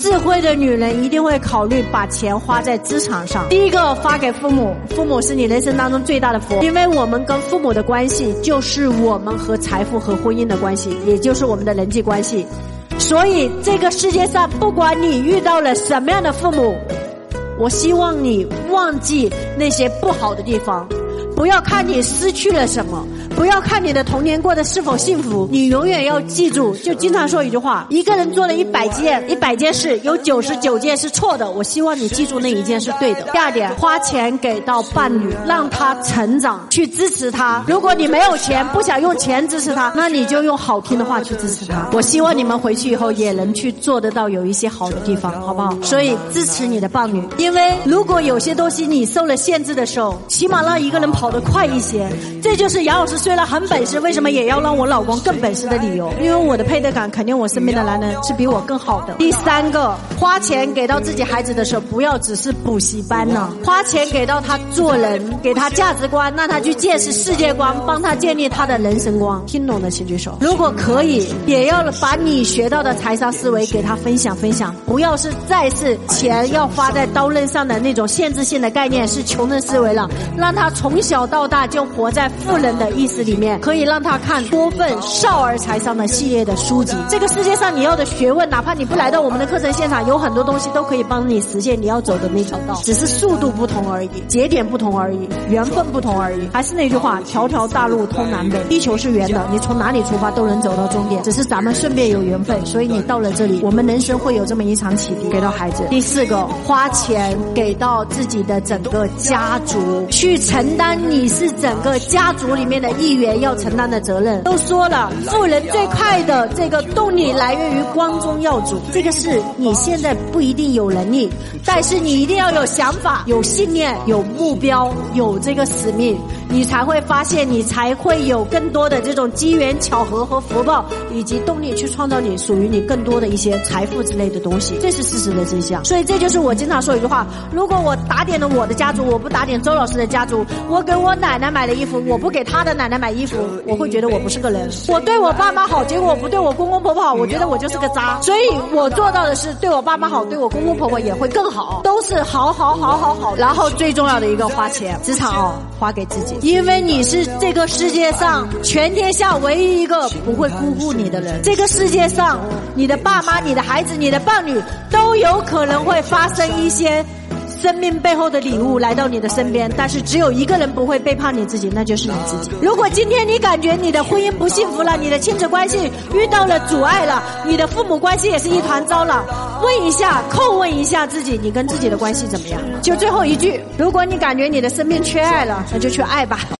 智慧的女人一定会考虑把钱花在资产上。第一个发给父母，父母是你人生当中最大的福，因为我们跟父母的关系就是我们和财富和婚姻的关系，也就是我们的人际关系。所以这个世界上，不管你遇到了什么样的父母，我希望你忘记那些不好的地方，不要看你失去了什么。不要看你的童年过得是否幸福，你永远要记住，就经常说一句话：一个人做了一百件一百件事，有九十九件是错的。我希望你记住那一件是对的。第二点，花钱给到伴侣，让他成长，去支持他。如果你没有钱，不想用钱支持他，那你就用好听的话去支持他。我希望你们回去以后也能去做得到有一些好的地方，好不好？所以支持你的伴侣，因为如果有些东西你受了限制的时候，起码让一个人跑得快一些。这就是杨老师虽然很本事，为什么也要让我老公更本事的理由？因为我的配得感肯定我身边的男人是比我更好的。第三个，花钱给到自己孩子的时候，不要只是补习班呢，花钱给到他做人，给他价值观，让他去见识世界观，帮他建立他的人生观。听懂的请举手。如果可以，也要把你学到的财商思维给他分享分享，不要是再是钱要花在刀刃上的那种限制性的概念，是穷人思维了。让他从小到大就活在富人的意识里面。可以让他看多份少儿财商的系列的书籍。这个世界上你要的学问，哪怕你不来到我们的课程现场，有很多东西都可以帮你实现你要走的那条道，只是速度不同而已，节点不同而已，缘分不同而已。还是那句话，条条大路通南北，地球是圆的，你从哪里出发都能走到终点，只是咱们顺便有缘分，所以你到了这里，我们人生会有这么一场启迪，给到孩子。第四个，花钱给到自己的整个家族，去承担你是整个家族里面的一员要。承担的责任都说了，富人最快的这个动力来源于光宗耀祖。这个事你现在不一定有能力，但是你一定要有想法、有信念、有目标、有这个使命，你才会发现，你才会有更多的这种机缘巧合和福报，以及动力去创造你属于你更多的一些财富之类的东西。这是事实的真相。所以这就是我经常说一句话：如果我打点了我的家族，我不打点周老师的家族，我给我奶奶买的衣服，我不给他的奶奶买衣服。我会觉得我不是个人，我对我爸妈好，结果我不对我公公婆婆好，我觉得我就是个渣。所以我做到的是对我爸妈好，对我公公婆婆也会更好，都是好好好好好。然后最重要的一个花钱，职场哦，花给自己，因为你是这个世界上全天下唯一一个不会辜负你的人。这个世界上，你的爸妈、你的孩子、你的伴侣都有可能会发生一些。生命背后的礼物来到你的身边，但是只有一个人不会背叛你自己，那就是你自己。如果今天你感觉你的婚姻不幸福了，你的亲子关系遇到了阻碍了，你的父母关系也是一团糟了，问一下，叩问一下自己，你跟自己的关系怎么样？就最后一句，如果你感觉你的生命缺爱了，那就去爱吧。